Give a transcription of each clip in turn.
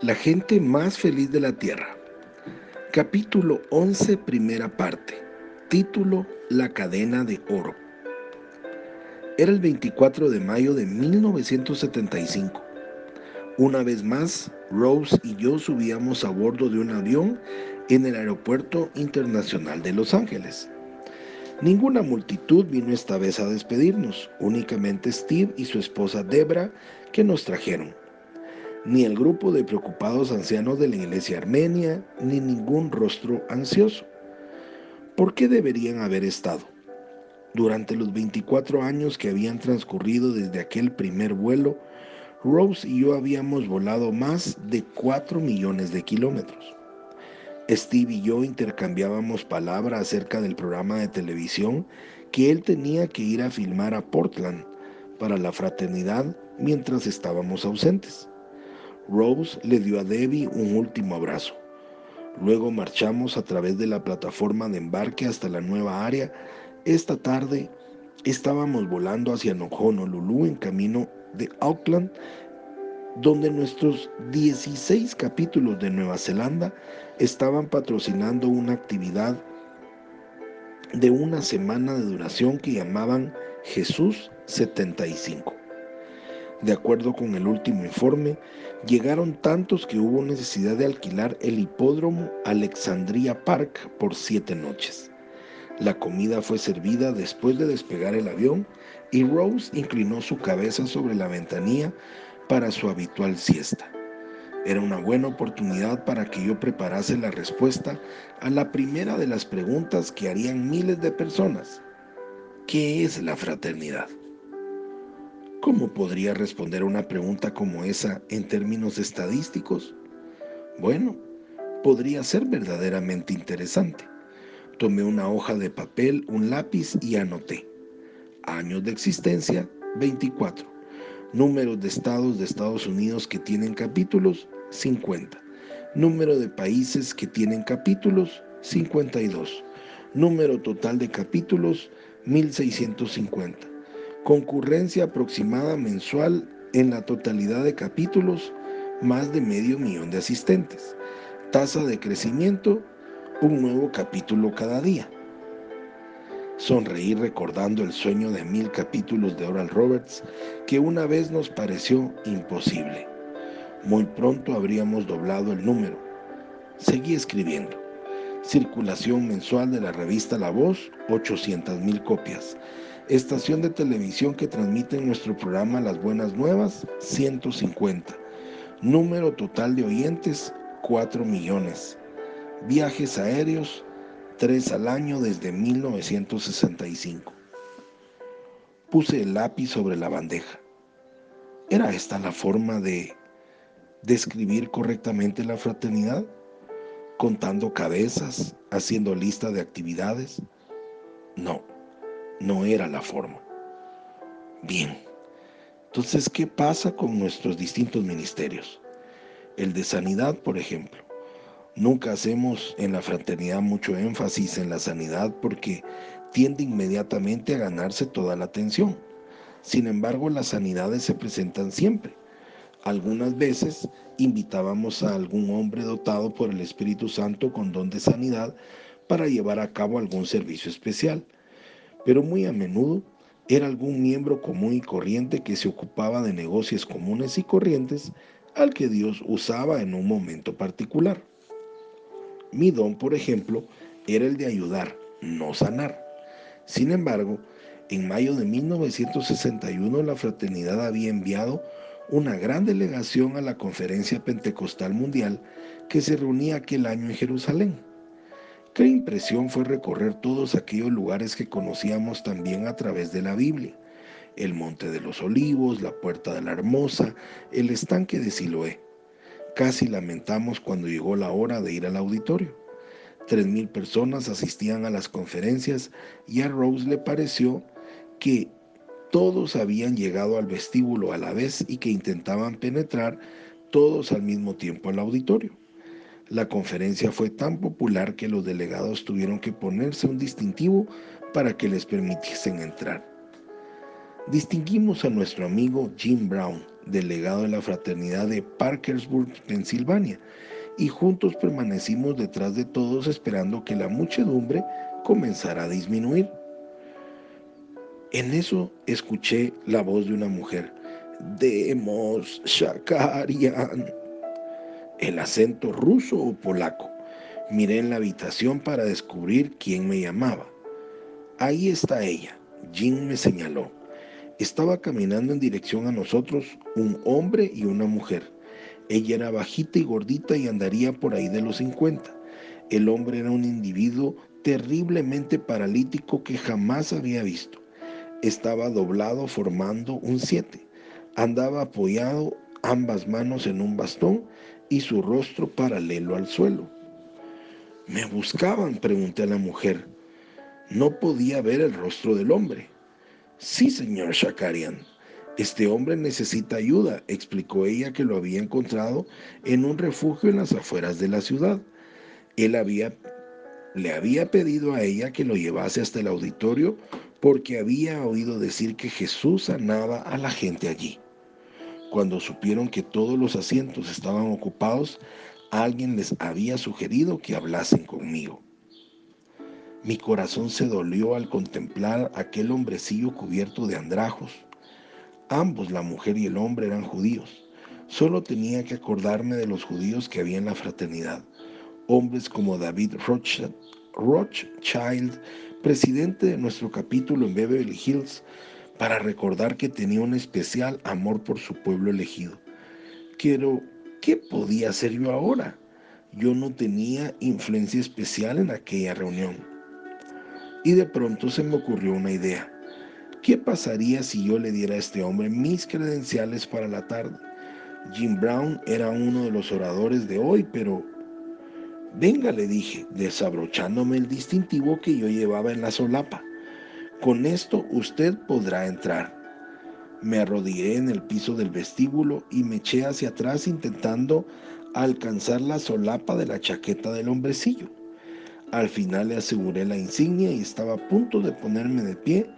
La gente más feliz de la Tierra. Capítulo 11, primera parte. Título La cadena de oro. Era el 24 de mayo de 1975. Una vez más, Rose y yo subíamos a bordo de un avión en el Aeropuerto Internacional de Los Ángeles. Ninguna multitud vino esta vez a despedirnos, únicamente Steve y su esposa Debra que nos trajeron ni el grupo de preocupados ancianos de la iglesia armenia, ni ningún rostro ansioso. ¿Por qué deberían haber estado? Durante los 24 años que habían transcurrido desde aquel primer vuelo, Rose y yo habíamos volado más de 4 millones de kilómetros. Steve y yo intercambiábamos palabras acerca del programa de televisión que él tenía que ir a filmar a Portland para la fraternidad mientras estábamos ausentes. Rose le dio a Debbie un último abrazo. Luego marchamos a través de la plataforma de embarque hasta la nueva área. Esta tarde estábamos volando hacia Honolulu en camino de Auckland, donde nuestros 16 capítulos de Nueva Zelanda estaban patrocinando una actividad de una semana de duración que llamaban Jesús 75. De acuerdo con el último informe, llegaron tantos que hubo necesidad de alquilar el hipódromo Alexandria Park por siete noches. La comida fue servida después de despegar el avión y Rose inclinó su cabeza sobre la ventanilla para su habitual siesta. Era una buena oportunidad para que yo preparase la respuesta a la primera de las preguntas que harían miles de personas. ¿Qué es la fraternidad? ¿Cómo podría responder a una pregunta como esa en términos estadísticos? Bueno, podría ser verdaderamente interesante. Tomé una hoja de papel, un lápiz y anoté. Años de existencia, 24. Números de estados de Estados Unidos que tienen capítulos, 50. Número de países que tienen capítulos, 52. Número total de capítulos, 1650 Concurrencia aproximada mensual en la totalidad de capítulos, más de medio millón de asistentes. Tasa de crecimiento, un nuevo capítulo cada día. Sonreí recordando el sueño de mil capítulos de Oral Roberts que una vez nos pareció imposible. Muy pronto habríamos doblado el número. Seguí escribiendo. Circulación mensual de la revista La Voz, 800 mil copias Estación de televisión que transmite nuestro programa Las Buenas Nuevas, 150. Número total de oyentes, 4 millones. Viajes aéreos, 3 al año desde 1965. Puse el lápiz sobre la bandeja. ¿Era esta la forma de describir correctamente la fraternidad? Contando cabezas, haciendo lista de actividades. No no era la forma. Bien, entonces, ¿qué pasa con nuestros distintos ministerios? El de sanidad, por ejemplo. Nunca hacemos en la fraternidad mucho énfasis en la sanidad porque tiende inmediatamente a ganarse toda la atención. Sin embargo, las sanidades se presentan siempre. Algunas veces invitábamos a algún hombre dotado por el Espíritu Santo con don de sanidad para llevar a cabo algún servicio especial pero muy a menudo era algún miembro común y corriente que se ocupaba de negocios comunes y corrientes al que Dios usaba en un momento particular. Mi don, por ejemplo, era el de ayudar, no sanar. Sin embargo, en mayo de 1961 la fraternidad había enviado una gran delegación a la Conferencia Pentecostal Mundial que se reunía aquel año en Jerusalén. Qué impresión fue recorrer todos aquellos lugares que conocíamos también a través de la Biblia. El Monte de los Olivos, la Puerta de la Hermosa, el estanque de Siloé. Casi lamentamos cuando llegó la hora de ir al auditorio. Tres mil personas asistían a las conferencias y a Rose le pareció que todos habían llegado al vestíbulo a la vez y que intentaban penetrar todos al mismo tiempo al auditorio. La conferencia fue tan popular que los delegados tuvieron que ponerse un distintivo para que les permitiesen entrar. distinguimos a nuestro amigo Jim Brown, delegado de la fraternidad de Parkersburg, Pensilvania, y juntos permanecimos detrás de todos esperando que la muchedumbre comenzara a disminuir. En eso escuché la voz de una mujer. Demos Shakarian. El acento ruso o polaco. Miré en la habitación para descubrir quién me llamaba. Ahí está ella. Jim me señaló. Estaba caminando en dirección a nosotros un hombre y una mujer. Ella era bajita y gordita y andaría por ahí de los 50. El hombre era un individuo terriblemente paralítico que jamás había visto. Estaba doblado formando un 7. Andaba apoyado ambas manos en un bastón y su rostro paralelo al suelo. ¿Me buscaban? pregunté a la mujer. No podía ver el rostro del hombre. Sí, señor Shakarian. Este hombre necesita ayuda, explicó ella que lo había encontrado en un refugio en las afueras de la ciudad. Él había, le había pedido a ella que lo llevase hasta el auditorio porque había oído decir que Jesús sanaba a la gente allí. Cuando supieron que todos los asientos estaban ocupados, alguien les había sugerido que hablasen conmigo. Mi corazón se dolió al contemplar aquel hombrecillo cubierto de andrajos. Ambos, la mujer y el hombre, eran judíos. Solo tenía que acordarme de los judíos que había en la fraternidad. Hombres como David Rothschild, presidente de nuestro capítulo en Beverly Hills, para recordar que tenía un especial amor por su pueblo elegido. Quiero ¿qué podía hacer yo ahora? Yo no tenía influencia especial en aquella reunión. Y de pronto se me ocurrió una idea. ¿Qué pasaría si yo le diera a este hombre mis credenciales para la tarde? Jim Brown era uno de los oradores de hoy, pero... Venga, le dije, desabrochándome el distintivo que yo llevaba en la solapa. Con esto usted podrá entrar. Me arrodillé en el piso del vestíbulo y me eché hacia atrás intentando alcanzar la solapa de la chaqueta del hombrecillo. Al final le aseguré la insignia y estaba a punto de ponerme de pie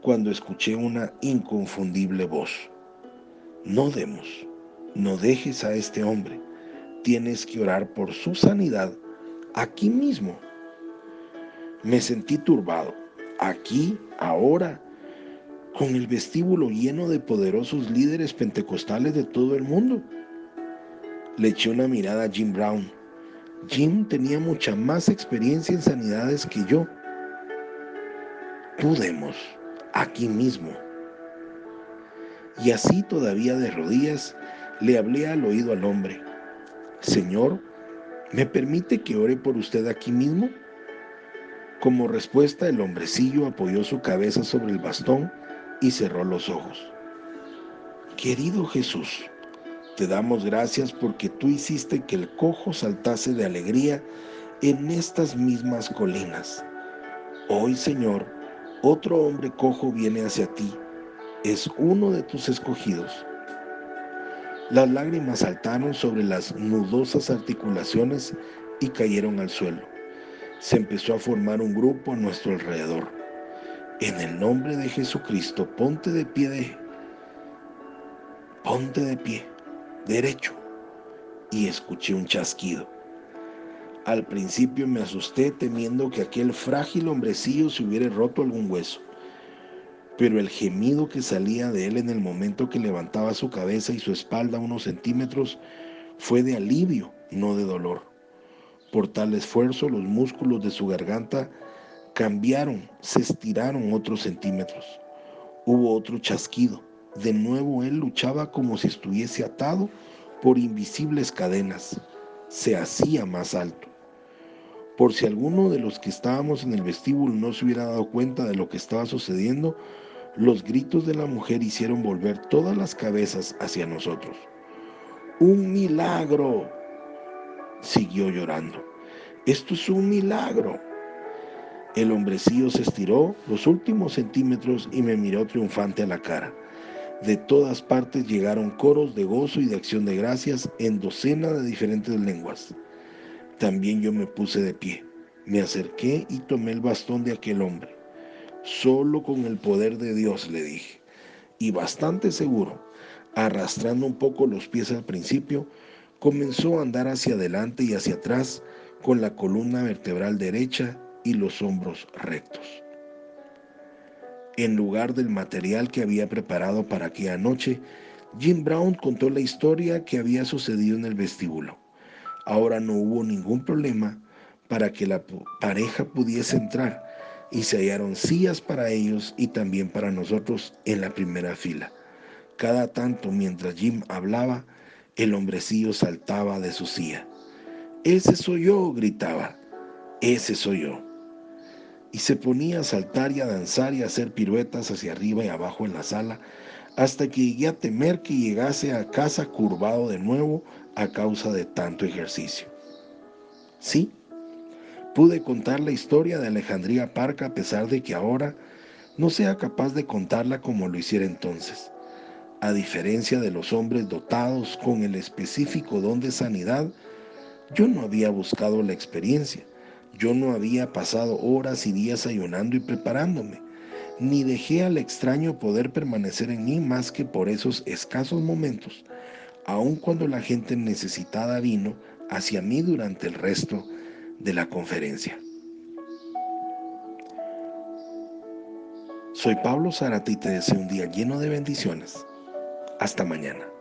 cuando escuché una inconfundible voz. No demos, no dejes a este hombre. Tienes que orar por su sanidad aquí mismo. Me sentí turbado. Aquí, ahora, con el vestíbulo lleno de poderosos líderes pentecostales de todo el mundo. Le eché una mirada a Jim Brown. Jim tenía mucha más experiencia en sanidades que yo. Podemos, aquí mismo. Y así todavía de rodillas, le hablé al oído al hombre. Señor, ¿me permite que ore por usted aquí mismo? Como respuesta, el hombrecillo apoyó su cabeza sobre el bastón y cerró los ojos. Querido Jesús, te damos gracias porque tú hiciste que el cojo saltase de alegría en estas mismas colinas. Hoy, Señor, otro hombre cojo viene hacia ti. Es uno de tus escogidos. Las lágrimas saltaron sobre las nudosas articulaciones y cayeron al suelo. Se empezó a formar un grupo a nuestro alrededor. En el nombre de Jesucristo, ponte de pie de, ponte de pie, derecho. Y escuché un chasquido. Al principio me asusté temiendo que aquel frágil hombrecillo se hubiera roto algún hueso. Pero el gemido que salía de él en el momento que levantaba su cabeza y su espalda unos centímetros fue de alivio, no de dolor. Por tal esfuerzo los músculos de su garganta Cambiaron, se estiraron otros centímetros. Hubo otro chasquido. De nuevo él luchaba como si estuviese atado por invisibles cadenas. Se hacía más alto. Por si alguno de los que estábamos en el vestíbulo no se hubiera dado cuenta de lo que estaba sucediendo, los gritos de la mujer hicieron volver todas las cabezas hacia nosotros. ¡Un milagro! Siguió llorando. Esto es un milagro. El hombrecillo se estiró los últimos centímetros y me miró triunfante a la cara. De todas partes llegaron coros de gozo y de acción de gracias en docenas de diferentes lenguas. También yo me puse de pie, me acerqué y tomé el bastón de aquel hombre. Solo con el poder de Dios, le dije. y bastante seguro, arrastrando un poco los pies al principio, comenzó a andar hacia adelante y hacia atrás con la columna vertebral derecha y los hombros rectos. En lugar del material que había preparado para aquella noche, Jim Brown contó la historia que había sucedido en el vestíbulo. Ahora no hubo ningún problema para que la pareja pudiese entrar y se hallaron sillas para ellos y también para nosotros en la primera fila. Cada tanto mientras Jim hablaba, el hombrecillo saltaba de su silla. Ese soy yo, gritaba. Ese soy yo. Y se ponía a saltar y a danzar y a hacer piruetas hacia arriba y abajo en la sala, hasta que llegué a temer que llegase a casa curvado de nuevo a causa de tanto ejercicio. Sí, pude contar la historia de Alejandría Parca a pesar de que ahora no sea capaz de contarla como lo hiciera entonces. A diferencia de los hombres dotados con el específico don de sanidad, yo no había buscado la experiencia, yo no había pasado horas y días ayunando y preparándome, ni dejé al extraño poder permanecer en mí más que por esos escasos momentos, aun cuando la gente necesitada vino hacia mí durante el resto de la conferencia. Soy Pablo Zárate y te deseo un día lleno de bendiciones. Hasta mañana.